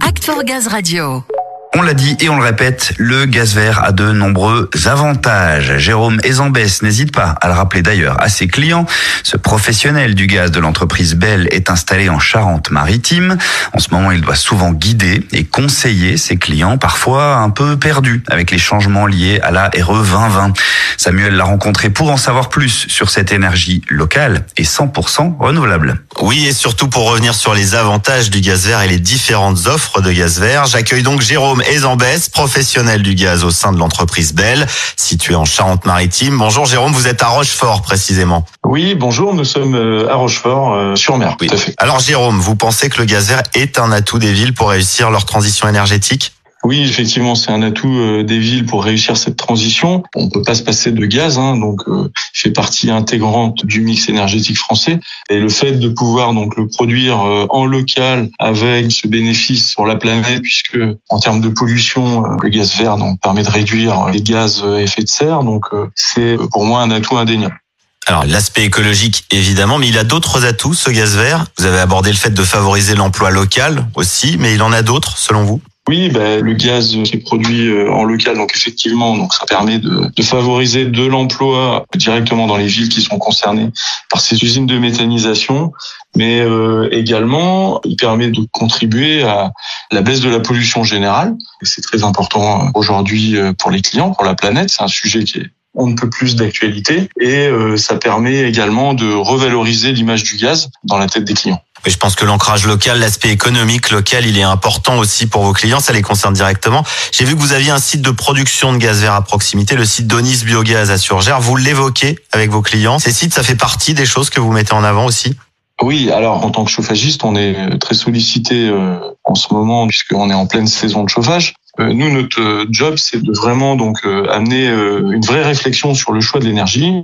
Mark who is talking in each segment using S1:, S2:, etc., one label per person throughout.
S1: Act for Gaz Radio.
S2: On l'a dit et on le répète, le gaz vert a de nombreux avantages. Jérôme Ezambès n'hésite pas à le rappeler d'ailleurs à ses clients. Ce professionnel du gaz de l'entreprise Bell est installé en Charente-Maritime. En ce moment, il doit souvent guider et conseiller ses clients, parfois un peu perdus avec les changements liés à la RE 2020. Samuel l'a rencontré pour en savoir plus sur cette énergie locale et 100% renouvelable.
S3: Oui, et surtout pour revenir sur les avantages du gaz vert et les différentes offres de gaz vert, j'accueille donc Jérôme Ezambès, professionnel du gaz au sein de l'entreprise Bell, située en Charente-Maritime. Bonjour Jérôme, vous êtes à Rochefort précisément.
S4: Oui, bonjour, nous sommes euh, à Rochefort, euh, sur mer.
S3: Oui.
S4: Tout à fait.
S3: Alors Jérôme, vous pensez que le gaz vert est un atout des villes pour réussir leur transition énergétique?
S4: Oui, effectivement, c'est un atout euh, des villes pour réussir cette transition. On peut pas se passer de gaz, hein, donc euh, fait partie intégrante du mix énergétique français. Et le fait de pouvoir donc le produire euh, en local avec ce bénéfice sur la planète, puisque en termes de pollution, euh, le gaz vert donc permet de réduire les gaz à effet de serre. Donc c'est pour moi un atout indéniable.
S3: Alors l'aspect écologique évidemment, mais il a d'autres atouts ce gaz vert. Vous avez abordé le fait de favoriser l'emploi local aussi, mais il en a d'autres selon vous?
S4: Oui, ben, le gaz qui est produit euh, en local, donc effectivement, donc ça permet de, favoriser de l'emploi directement dans les villes qui sont concernées par ces usines de méthanisation, mais euh, également il permet de contribuer à la baisse de la pollution générale. Et c'est très important euh, aujourd'hui pour les clients, pour la planète. C'est un sujet qui est on ne peut plus d'actualité et ça permet également de revaloriser l'image du gaz dans la tête des clients.
S3: Et je pense que l'ancrage local, l'aspect économique local, il est important aussi pour vos clients. Ça les concerne directement. J'ai vu que vous aviez un site de production de gaz vert à proximité, le site Donis Biogaz à Surgère. Vous l'évoquez avec vos clients. Ces sites, ça fait partie des choses que vous mettez en avant aussi?
S4: Oui, alors en tant que chauffagiste, on est très sollicité euh, en ce moment puisqu'on est en pleine saison de chauffage. Euh, Nous, notre euh, job, c'est de vraiment donc euh, amener euh, une vraie réflexion sur le choix de l'énergie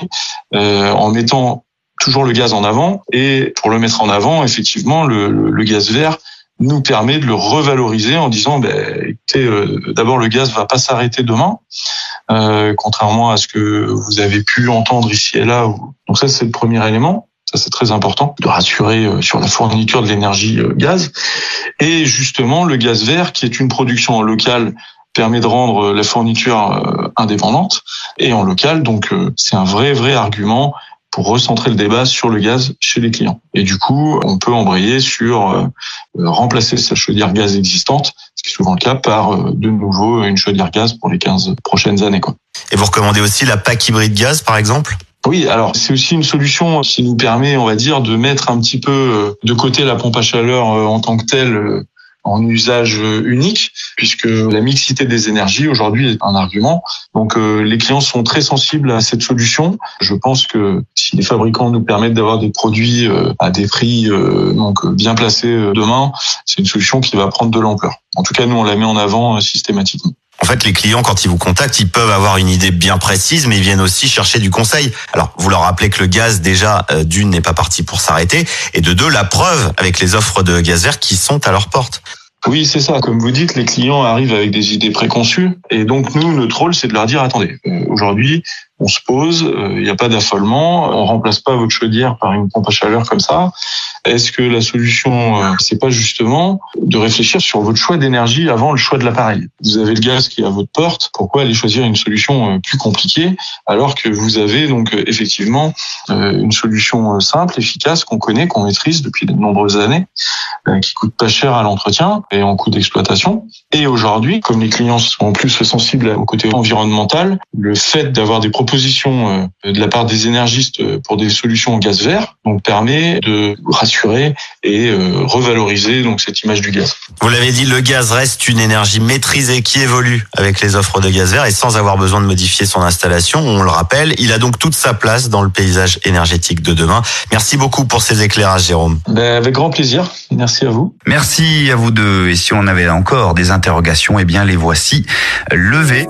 S4: euh, en mettant toujours le gaz en avant. Et pour le mettre en avant, effectivement, le, le- le gaz vert nous permet de le revaloriser en disant, ben, écoutez, euh, d'abord le gaz va pas s'arrêter demain, euh, contrairement à ce que vous avez pu entendre ici et là. Donc ça, c'est le premier élément. Ça, c'est très important de rassurer euh, sur la fourniture de l'énergie euh, gaz. Et justement, le gaz vert, qui est une production locale, permet de rendre euh, la fourniture indépendante et en local. Donc, c'est un vrai, vrai argument pour recentrer le débat sur le gaz chez les clients. Et du coup, on peut embrayer sur euh, euh, remplacer sa chaudière gaz existante, ce qui est souvent le cas, par euh, de nouveau une chaudière gaz pour les 15 prochaines années. Quoi.
S3: Et vous recommandez aussi la PAC hybride gaz, par exemple?
S4: Oui, alors c'est aussi une solution qui nous permet, on va dire, de mettre un petit peu de côté la pompe à chaleur en tant que telle en usage unique, puisque la mixité des énergies aujourd'hui est un argument. Donc euh, les clients sont très sensibles à cette solution. Je pense que si les fabricants nous permettent d'avoir des produits euh, à des prix euh, donc euh, bien placés euh, demain, c'est une solution qui va prendre de l'ampleur. En tout cas, nous on la met en avant euh, systématiquement.
S3: En fait, les clients, quand ils vous contactent, ils peuvent avoir une idée bien précise, mais ils viennent aussi chercher du conseil. Alors, vous leur rappelez que le gaz, déjà, euh, d'une, n'est pas parti pour s'arrêter, et de deux, la preuve avec les offres de gaz vert qui sont à leur porte.
S4: Oui, c'est ça. Comme vous dites, les clients arrivent avec des idées préconçues. Et donc, nous, notre rôle, c'est de leur dire, attendez, euh, aujourd'hui, on se pose, euh, il n'y a pas d'affolement, on remplace pas votre chaudière par une pompe à chaleur comme ça. Est-ce que la solution, euh, c'est pas justement de réfléchir sur votre choix d'énergie avant le choix de l'appareil? Vous avez le gaz qui est à votre porte, pourquoi aller choisir une solution euh, plus compliquée alors que vous avez donc euh, effectivement une solution simple, efficace, qu'on connaît, qu'on maîtrise depuis de nombreuses années, qui coûte pas cher à l'entretien et en coût d'exploitation. Et aujourd'hui, comme les clients sont plus sensibles au côté environnemental, le fait d'avoir des propositions de la part des énergistes pour des solutions en gaz vert donc permet de rassurer et euh, revaloriser donc cette image du gaz.
S3: Vous l'avez dit, le gaz reste une énergie maîtrisée qui évolue avec les offres de gaz vert et sans avoir besoin de modifier son installation. On le rappelle, il a donc toute sa place dans le paysage énergétique de demain. Merci beaucoup pour ces éclairages, Jérôme.
S4: Ben, avec grand plaisir. Merci à vous.
S2: Merci à vous deux. Et si on avait encore des interrogations, eh bien les voici levées.